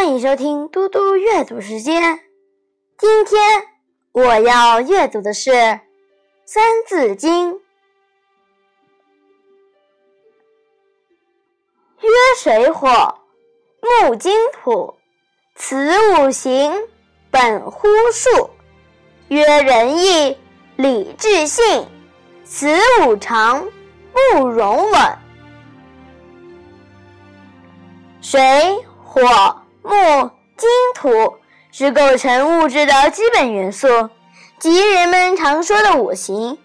欢迎收听嘟嘟阅读时间。今天我要阅读的是《三字经》。曰水火，木金土，此五行本乎数。曰仁义礼智信，此五常不容紊。水火木金土是构成物质的基本元素，即人们常说的五行。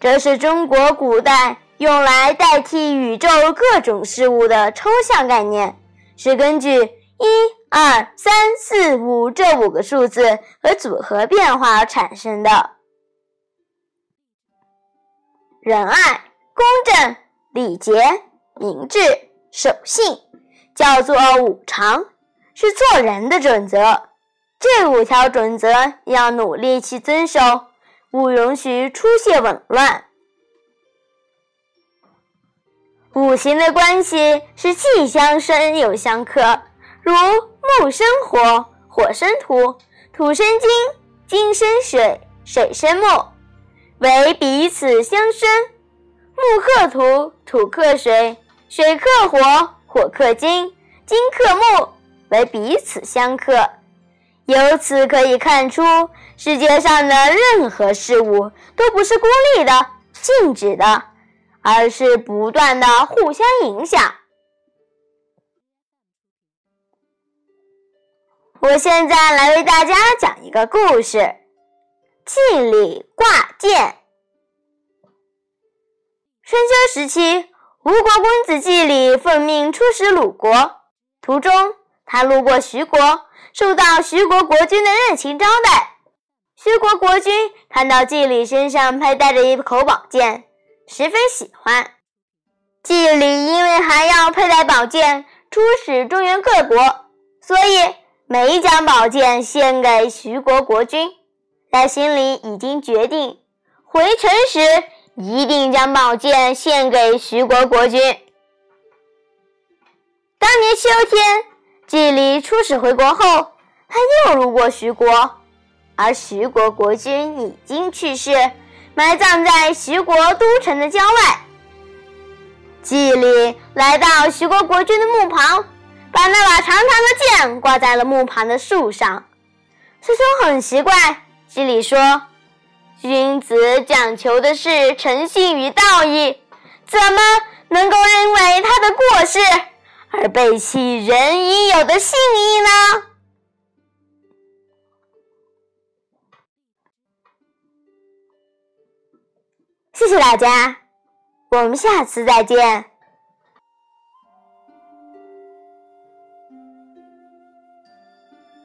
这是中国古代用来代替宇宙各种事物的抽象概念，是根据一、二、三、四、五这五个数字和组合变化而产生的。仁爱、公正、礼节、明智、守信。叫做五常，是做人的准则。这五条准则要努力去遵守，不容许出现紊乱。五行的关系是气相生又相克，如木生火，火生土，土生金，金生水，水生木，为彼此相生。木克土，土克水，水克火。火克金，金克木，为彼此相克。由此可以看出，世界上的任何事物都不是孤立的、静止的，而是不断的互相影响。我现在来为大家讲一个故事：祭礼挂件。春秋时期。吴国公子季礼奉命出使鲁国，途中他路过徐国，受到徐国国君的热情招待。徐国国君看到季礼身上佩戴着一口宝剑，十分喜欢。季礼因为还要佩戴宝剑出使中原各国，所以没将宝剑献给徐国国君，在心里已经决定回城时。一定将宝剑献给徐国国君。当年秋天，季礼出使回国后，他又路过徐国，而徐国国君已经去世，埋葬在徐国都城的郊外。季礼来到徐国国君的墓旁，把那把长长的剑挂在了墓旁的树上。师兄很奇怪，季礼说。君子讲求的是诚信与道义，怎么能够因为他的过失而背弃人应有的信义呢？谢谢大家，我们下次再见。